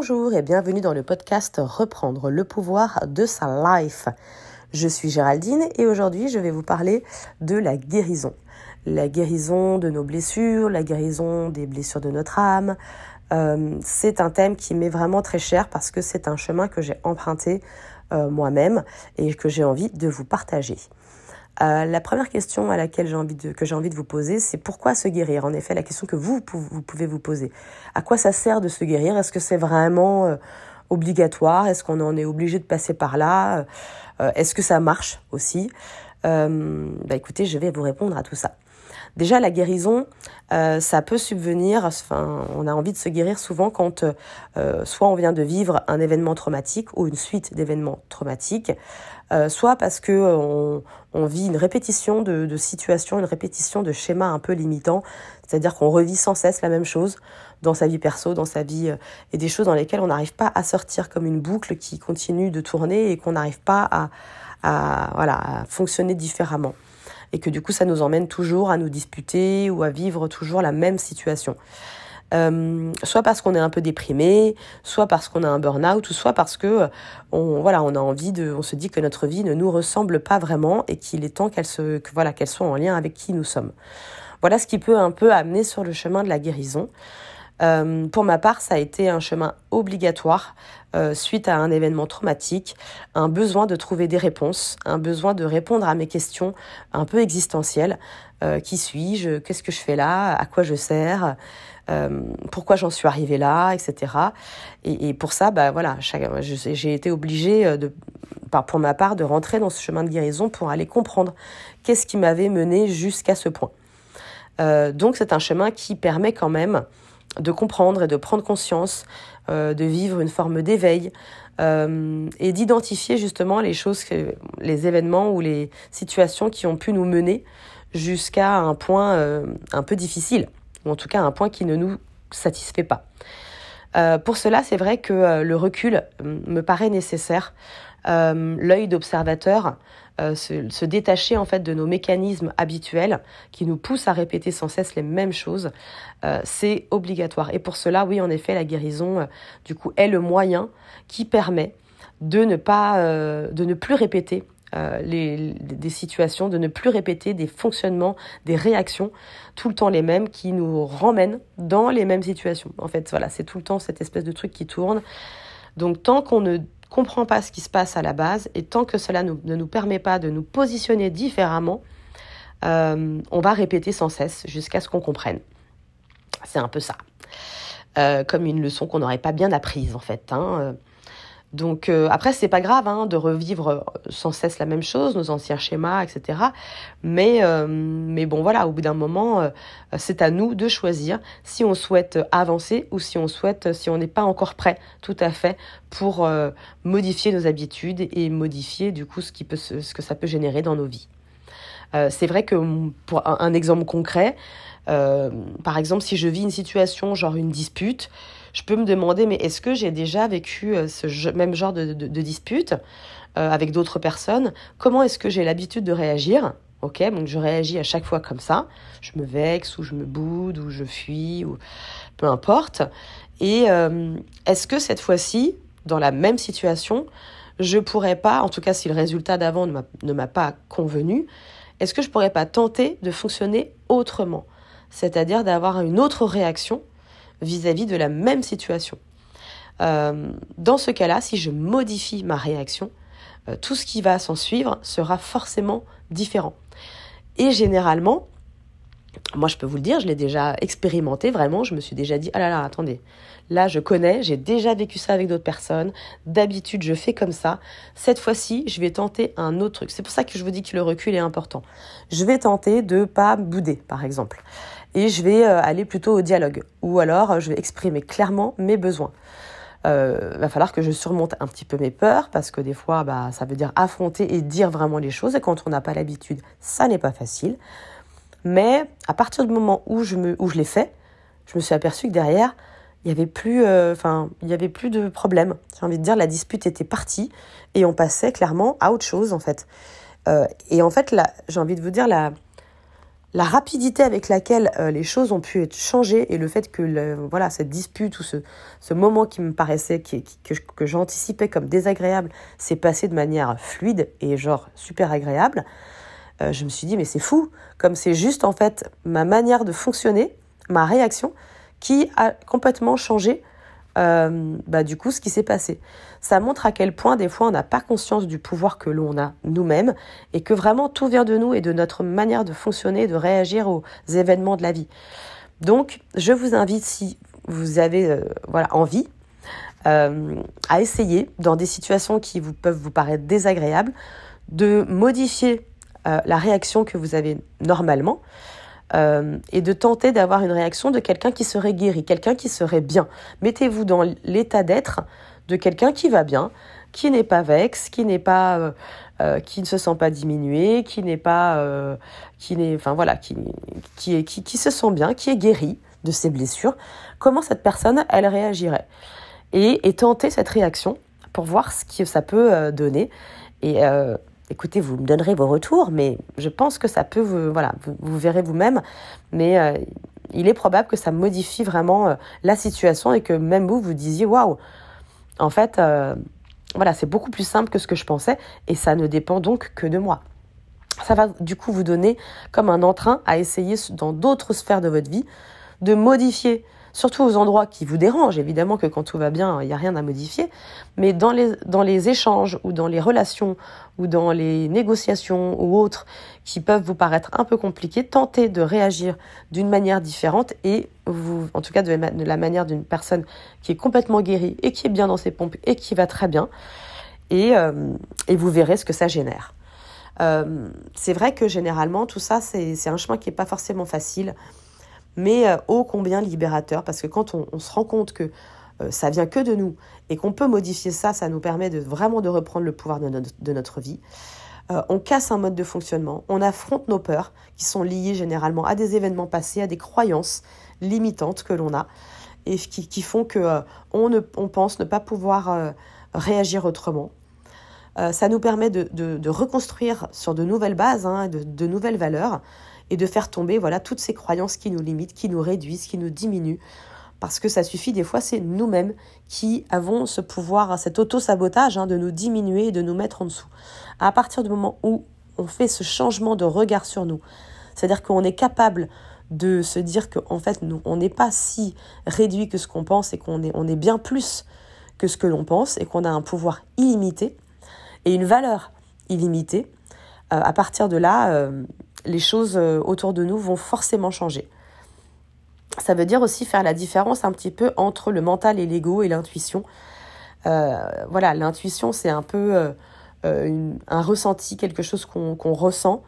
Bonjour et bienvenue dans le podcast Reprendre le pouvoir de sa life. Je suis Géraldine et aujourd'hui je vais vous parler de la guérison. La guérison de nos blessures, la guérison des blessures de notre âme. Euh, c'est un thème qui m'est vraiment très cher parce que c'est un chemin que j'ai emprunté euh, moi-même et que j'ai envie de vous partager. Euh, la première question à laquelle j'ai envie de, que j'ai envie de vous poser, c'est pourquoi se guérir? En effet, la question que vous, vous pouvez vous poser. À quoi ça sert de se guérir? Est-ce que c'est vraiment euh, obligatoire? Est-ce qu'on en est obligé de passer par là? Euh, Est-ce que ça marche aussi? Bah Écoutez, je vais vous répondre à tout ça. Déjà, la guérison, ça peut subvenir, enfin, on a envie de se guérir souvent quand soit on vient de vivre un événement traumatique ou une suite d'événements traumatiques, euh, soit parce que euh, on, vit une répétition de, situations, une répétition de schémas un peu limitants, c'est-à-dire qu'on revit sans cesse la même chose dans sa vie perso, dans sa vie, euh, et des choses dans lesquelles on n'arrive pas à sortir comme une boucle qui continue de tourner et qu'on n'arrive pas à, à, voilà, à fonctionner différemment. Et que du coup, ça nous emmène toujours à nous disputer ou à vivre toujours la même situation. Euh, soit parce qu'on est un peu déprimé, soit parce qu'on a un burn-out, ou soit parce que euh, on, voilà, on a envie de, on se dit que notre vie ne nous ressemble pas vraiment et qu'il est temps qu'elle se, que, voilà, qu'elle soit en lien avec qui nous sommes. Voilà ce qui peut un peu amener sur le chemin de la guérison. Euh, pour ma part, ça a été un chemin obligatoire euh, suite à un événement traumatique, un besoin de trouver des réponses, un besoin de répondre à mes questions un peu existentielles. Euh, qui suis-je? Qu'est-ce que je fais là? À quoi je sers? Pourquoi j'en suis arrivée là, etc. Et, pour ça, bah voilà, j'ai été obligée de, pour ma part, de rentrer dans ce chemin de guérison pour aller comprendre qu'est-ce qui m'avait mené jusqu'à ce point. Donc c'est un chemin qui permet quand même de comprendre et de prendre conscience, euh, de vivre une forme d'éveil euh, et d'identifier justement les choses, les événements ou les situations qui ont pu nous mener jusqu'à un point euh, un peu difficile ou en tout cas un point qui ne nous satisfait pas. Pour cela, c'est vrai que le recul me paraît nécessaire. L'œil d'observateur, se, se, détacher en fait de nos mécanismes habituels qui nous poussent à répéter sans cesse les mêmes choses, c'est obligatoire. Et pour cela, oui, en effet, la guérison, du coup, est le moyen qui permet de ne pas, de ne plus répéter euh, les, des situations, de ne plus répéter des fonctionnements, des réactions tout le temps les mêmes qui nous ramènent dans les mêmes situations. En fait, voilà, c'est tout le temps cette espèce de truc qui tourne. Donc tant qu'on ne comprend pas ce qui se passe à la base et tant que cela ne nous permet pas de nous positionner différemment, euh, on va répéter sans cesse jusqu'à ce qu'on comprenne. C'est un peu ça. Euh, comme une leçon qu'on n'aurait pas bien apprise en fait. Hein. Donc euh, après c'est pas grave hein, de revivre euh, sans cesse la même chose, nos anciens schémas, etc. Mais euh, mais bon voilà, au bout d'un moment, c'est à nous de choisir si on souhaite avancer ou si on souhaite, si on n'est pas encore prêt, tout à fait, pour modifier nos habitudes et modifier du coup ce qui peut ce que ça peut générer dans nos vies. c'est vrai que pour un exemple concret, par exemple si je vis une situation genre une dispute je peux me demander, mais est-ce que j'ai déjà vécu euh, ce même genre de, dispute euh, avec d'autres personnes? Comment est-ce que j'ai l'habitude de réagir? Ok, donc je réagis à chaque fois comme ça. Je me vexe ou je me boude ou je fuis ou peu importe. Et euh, est-ce que cette fois-ci, dans la même situation, je pourrais pas, en tout cas si le résultat d'avant ne m'a pas convenu, est-ce que je pourrais pas tenter de fonctionner autrement? C'est-à-dire d'avoir une autre réaction vis-à-vis de la même situation. Euh, dans ce cas-là, si je modifie ma réaction, euh, tout ce qui va s'en suivre sera forcément différent. Et généralement, moi je peux vous le dire, je l'ai déjà expérimenté vraiment, je me suis déjà dit, ah là là, attendez, là je connais, j'ai déjà vécu ça avec d'autres personnes, d'habitude je fais comme ça, cette fois-ci je vais tenter un autre truc. C'est pour ça que je vous dis que le recul est important. Je vais tenter de pas bouder, par exemple et je vais euh, aller plutôt au dialogue. Ou alors euh, je vais exprimer clairement mes besoins. Euh, va falloir que je surmonte un petit peu mes peurs parce que des fois bah, ça veut dire affronter et dire vraiment les choses. Et quand on n'a pas l'habitude ça n'est pas facile. Mais à partir du moment où je, je l'ai fait je me suis aperçue que derrière il n'y avait plus euh, avait plus de problème j'ai envie de dire la dispute était partie et on passait clairement à autre chose en fait. Et en fait j'ai envie de vous dire la la rapidité avec laquelle euh, les choses ont pu être changées et le fait que voilà cette dispute ou ce, ce moment qui me paraissait qui, que, que j'anticipais comme désagréable s'est passé de manière fluide et genre super agréable euh, je me suis dit mais c'est fou. Comme c'est juste en fait ma manière de fonctionner ma réaction qui a complètement changé euh, bah, du coup ce qui s'est passé. Ça montre à quel point des fois on n'a pas conscience du pouvoir que l'on a nous-mêmes et que vraiment tout vient de nous et de notre manière de fonctionner, de réagir aux événements de la vie. Donc je vous invite si vous avez euh, voilà envie euh, à essayer dans des situations qui peuvent vous paraître désagréables de modifier la réaction que vous avez normalement euh, et de tenter d'avoir une réaction de quelqu'un qui serait guéri, quelqu'un qui serait bien. Mettez-vous dans l'état d'être de quelqu'un qui va bien, qui n'est pas vexe, qui n'est pas, euh, euh, qui ne se sent pas diminué, qui n'est pas, qui n'est, enfin voilà, qui, qui, qui, qui se sent bien, qui est guéri de ses blessures. Comment cette personne, elle réagirait? Et, et tenter cette réaction pour voir ce que ça peut donner. Et écoutez, vous me donnerez vos retours, mais je pense que ça peut vous, voilà, vous, verrez vous-même, mais euh, il est probable que ça modifie vraiment euh, la situation et que même vous, vous disiez, waouh, en fait, euh, voilà, c'est beaucoup plus simple que ce que je pensais et ça ne dépend donc que de moi. Ça va du coup vous donner comme un entrain à essayer dans d'autres sphères de votre vie de modifier surtout aux endroits qui vous dérangent. Évidemment que quand tout va bien, il n'y a rien à modifier. Mais dans les, échanges ou dans les relations ou dans les négociations ou autres qui peuvent vous paraître un peu compliqués, tentez de réagir d'une manière différente et vous, en tout cas de la manière d'une personne qui est complètement guérie et qui est bien dans ses pompes et qui va très bien. Et, euh, vous verrez ce que ça génère. Euh, c'est vrai que généralement, tout ça, c'est un chemin qui n'est pas forcément facile mais euh, ô combien libérateur, parce que quand on, se rend compte que euh, ça vient que de nous et qu'on peut modifier ça, ça nous permet de vraiment de reprendre le pouvoir de notre, vie. Euh, on casse un mode de fonctionnement, on affronte nos peurs qui sont liées généralement à des événements passés, à des croyances limitantes que l'on a et qui, font que on, pense ne pas pouvoir réagir autrement. ça nous permet de, reconstruire sur de nouvelles bases, hein, de nouvelles valeurs, et de faire tomber voilà toutes ces croyances qui nous limitent, qui nous réduisent, qui nous diminuent. Parce que ça suffit, des fois, c'est nous-mêmes qui avons ce pouvoir, cet auto-sabotage hein, de nous diminuer et de nous mettre en dessous. À partir du moment où on fait ce changement de regard sur nous, c'est-à-dire qu'on est capable de se dire qu'en fait, nous, on n'est pas si réduit que ce qu'on pense et qu'on est, on est bien plus que ce que l'on pense et qu'on a un pouvoir illimité et une valeur illimitée. Euh, à partir de là, euh, les choses euh, autour de nous vont forcément changer. Ça veut dire aussi faire la différence un petit peu entre le mental et l'ego et l'intuition. Euh, voilà, l'intuition, c'est un peu euh, un ressenti, quelque chose qu'on ressent.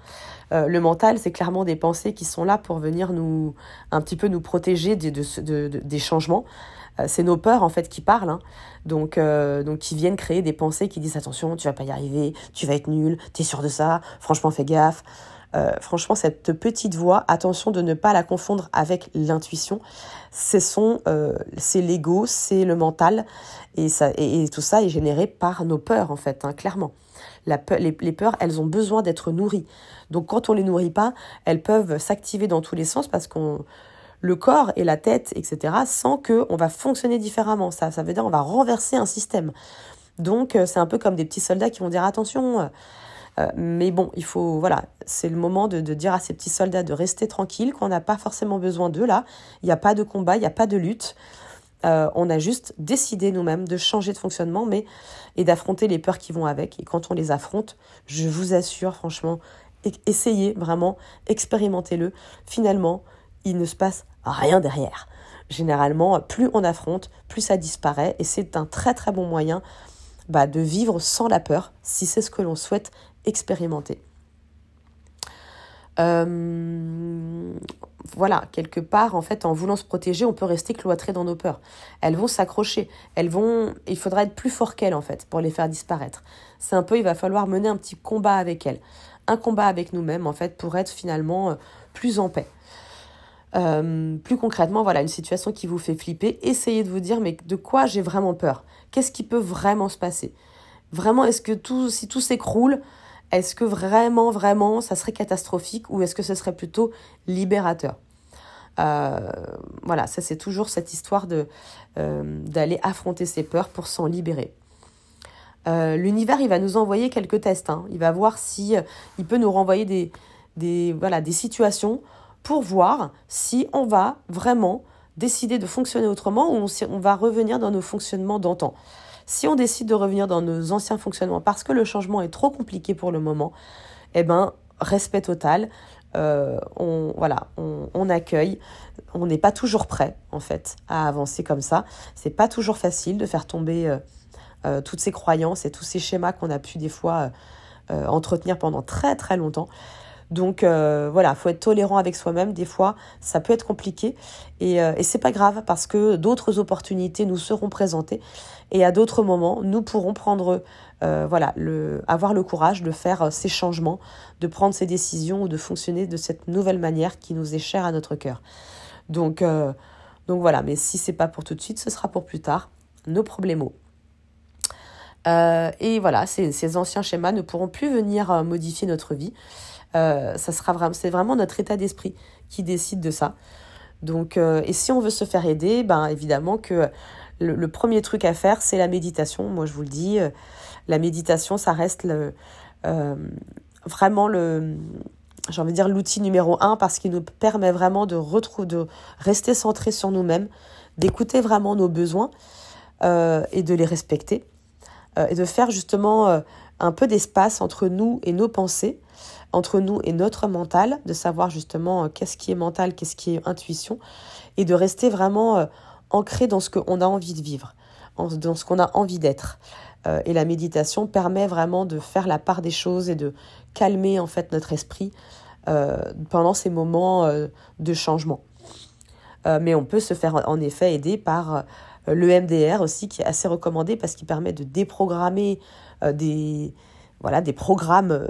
le mental, c'est clairement des pensées qui sont là pour venir nous un petit peu nous protéger des changements. c'est nos peurs en fait qui parlent, hein. donc donc qui viennent créer des pensées qui disent attention, tu vas pas y arriver, tu vas être nul, tu es sûr de ça, franchement fais gaffe. Euh, franchement, cette petite voix, attention de ne pas la confondre avec l'intuition. Euh, c'est l'ego, c'est le mental, et, ça, et, tout ça est généré par nos peurs, en fait, hein, clairement. La les, peurs, elles ont besoin d'être nourries. Donc quand on les nourrit pas, elles peuvent s'activer dans tous les sens parce qu'on le corps et la tête, etc., sans que on va fonctionner différemment. Ça, ça veut dire on va renverser un système. Donc euh, c'est un peu comme des petits soldats qui vont dire attention, euh, mais bon, il faut, voilà, c'est le moment de, dire à ces petits soldats de rester tranquilles, qu'on n'a pas forcément besoin d'eux là. Il n'y a pas de combat, il n'y a pas de lutte. Euh, on a juste décidé nous-mêmes de changer de fonctionnement mais, et d'affronter les peurs qui vont avec. Et quand on les affronte, je vous assure, franchement, essayez vraiment, expérimentez-le. Finalement, il ne se passe rien derrière. Généralement, plus on affronte, plus ça disparaît. Et c'est un très très bon moyen bah, de vivre sans la peur, si c'est ce que l'on souhaite expérimenter. Euh, voilà, quelque part, en fait, en voulant se protéger, on peut rester cloîtré dans nos peurs. Elles vont s'accrocher. Elles vont. Il faudra être plus fort qu'elles, en fait, pour les faire disparaître. C'est un peu, il va falloir mener un petit combat avec elles. Un combat avec nous-mêmes, en fait, pour être finalement euh, plus en paix. Euh, plus concrètement, voilà, une situation qui vous fait flipper, essayez de vous dire, mais de quoi j'ai vraiment peur? Qu'est-ce qui peut vraiment se passer? Vraiment, est-ce que tout, si tout s'écroule, est-ce que vraiment, vraiment, ça serait catastrophique ou est-ce que ce serait plutôt libérateur? Euh, voilà, ça c'est toujours cette histoire de d'aller affronter ses peurs pour s'en libérer. L'univers, il va nous envoyer quelques tests. Hein. Il va voir si il peut nous renvoyer des, voilà, des situations pour voir si on va vraiment décider de fonctionner autrement ou si on va revenir dans nos fonctionnements d'antan. Si on décide de revenir dans nos anciens fonctionnements parce que le changement est trop compliqué pour le moment, eh ben, respect total. Euh, on, voilà, on, accueille. On n'est pas toujours prêt, en fait, à avancer comme ça. C'est pas toujours facile de faire tomber euh, euh, toutes ces croyances et tous ces schémas qu'on a pu des fois entretenir pendant très très longtemps. Donc euh, voilà, faut être tolérant avec soi-même. Des fois, ça peut être compliqué et, euh, et c'est pas grave parce que d'autres opportunités nous seront présentées et à d'autres moments, nous pourrons prendre, euh, voilà, avoir le courage de faire ces changements, de prendre ces décisions ou de fonctionner de cette nouvelle manière qui nous est chère à notre cœur. Donc, donc voilà, mais si c'est pas pour tout de suite, ce sera pour plus tard. Nos problèmes. et voilà, ces anciens schémas ne pourront plus venir modifier notre vie. Euh, ça sera vraiment, c'est vraiment notre état d'esprit qui décide de ça. Donc, euh, et si on veut se faire aider, ben évidemment que le, premier truc à faire, c'est la méditation. Moi, je vous le dis, euh, la méditation, ça reste vraiment le, j'ai envie de dire l'outil numéro un parce qu'il nous permet vraiment de retrouver, de rester centré sur nous-mêmes, d'écouter vraiment nos besoins et de les respecter et de faire justement un peu d'espace entre nous et nos pensées entre nous et notre mental, de savoir justement euh, qu'est-ce qui est mental, qu'est-ce qui est intuition, et de rester vraiment euh, ancré dans ce qu'on a envie de vivre, dans ce qu'on a envie d'être. Euh, et la méditation permet vraiment de faire la part des choses et de calmer en fait notre esprit pendant ces moments de changement. mais on peut se faire en effet aider par le MDR aussi, qui est assez recommandé parce qu'il permet de déprogrammer des, voilà, des programmes euh,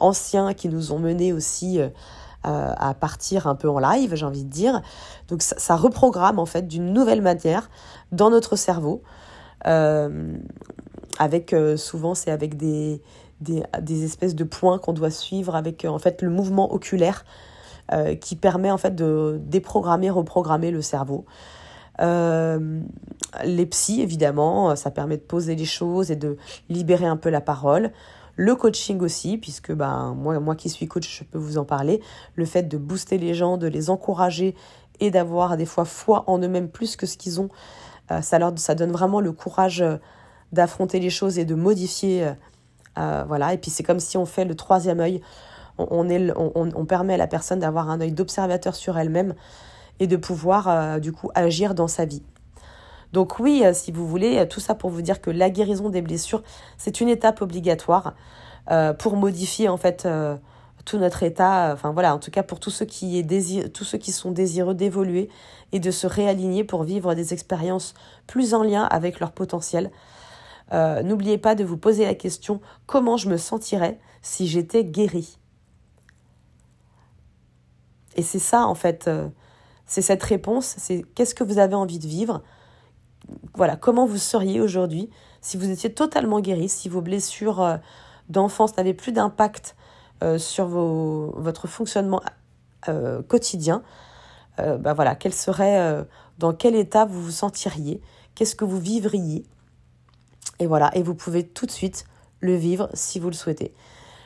anciens qui nous ont menés aussi euh, à partir un peu en live, j'ai envie de dire. Donc ça, reprogramme en fait d'une nouvelle manière dans notre cerveau. Euh, avec souvent c'est avec des, des, espèces de points qu'on doit suivre avec en fait le mouvement oculaire qui permet en fait de déprogrammer, reprogrammer le cerveau. les psys évidemment, ça permet de poser les choses et de libérer un peu la parole. Le coaching aussi, puisque ben, moi, moi qui suis coach, je peux vous en parler. Le fait de booster les gens, de les encourager et d'avoir des fois foi en eux-mêmes plus que ce qu'ils ont, euh, ça, leur, ça donne vraiment le courage euh, d'affronter les choses et de modifier. Euh, voilà. Et puis c'est comme si on fait le troisième œil. On, est, on, on permet à la personne d'avoir un œil d'observateur sur elle-même et de pouvoir du coup agir dans sa vie. Donc oui, euh, si vous voulez, euh, tout ça pour vous dire que la guérison des blessures, c'est une étape obligatoire euh, pour modifier en fait tout notre état. Enfin voilà, en tout cas pour tous ceux qui, est tous ceux qui sont désireux d'évoluer et de se réaligner pour vivre des expériences plus en lien avec leur potentiel. N'oubliez pas de vous poser la question comment je me sentirais si j'étais guérie? Et c'est ça en fait, c'est cette réponse, c'est qu'est-ce que vous avez envie de vivre? Voilà, comment vous seriez aujourd'hui si vous étiez totalement guéri, si vos blessures euh, d'enfance n'avaient plus d'impact euh, sur votre fonctionnement euh, quotidien. bah voilà, quel serait, dans quel état vous vous sentiriez, qu'est-ce que vous vivriez? Et voilà, et vous pouvez tout de suite le vivre si vous le souhaitez.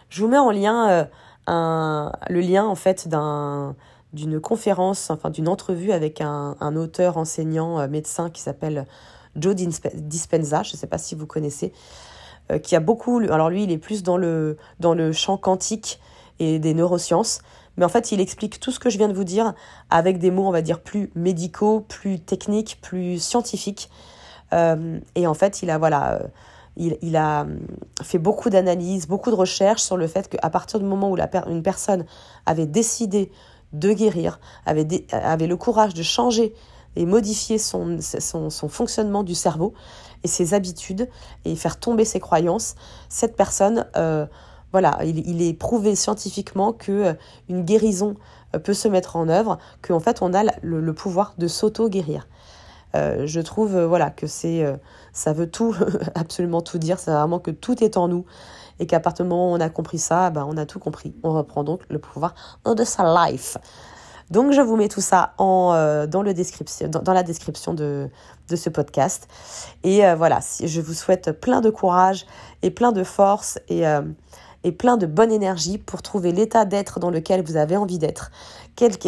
Je vous mets en lien le lien en fait d'un d'une conférence, enfin d'une entrevue avec un, un auteur, enseignant, euh, médecin qui s'appelle Joe Dispenza, je ne sais pas si vous connaissez, euh, qui a beaucoup, alors lui il est plus dans le, dans le champ quantique et des neurosciences, mais en fait il explique tout ce que je viens de vous dire avec des mots on va dire plus médicaux, plus techniques, plus scientifiques. Euh, et en fait il a voilà... Il, il, a fait beaucoup d'analyses, beaucoup de recherches sur le fait qu'à partir du moment où la une personne avait décidé de guérir, avait, avait le courage de changer et modifier son, son, fonctionnement du cerveau et ses habitudes et faire tomber ses croyances, cette personne, euh, voilà, il, est prouvé scientifiquement que euh, une guérison euh, peut se mettre en œuvre, qu'en fait on a le, pouvoir de s'auto-guérir. je trouve voilà que c'est ça veut tout absolument tout dire. C'est vraiment que tout est en nous et qu'à partir du moment où on a compris ça, ben, on a tout compris. On reprend donc le pouvoir de sa life. Donc je vous mets tout ça en, euh, dans, le description, dans, la description de, de ce podcast. Et euh, voilà, je vous souhaite plein de courage et plein de force et, euh, et plein de bonne énergie pour trouver l'état d'être dans lequel vous avez envie d'être.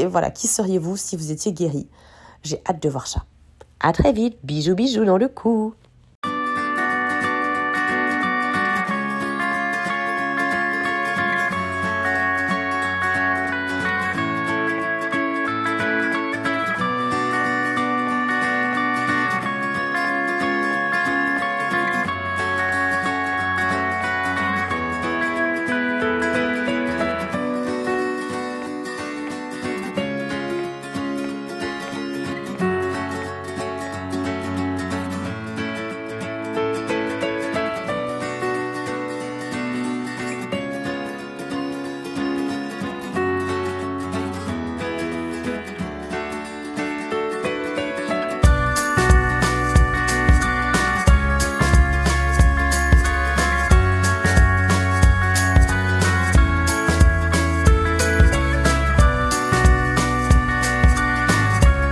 Voilà, qui seriez-vous si vous étiez guéri? J'ai hâte de voir ça. À très vite, bisous bisous dans le cou.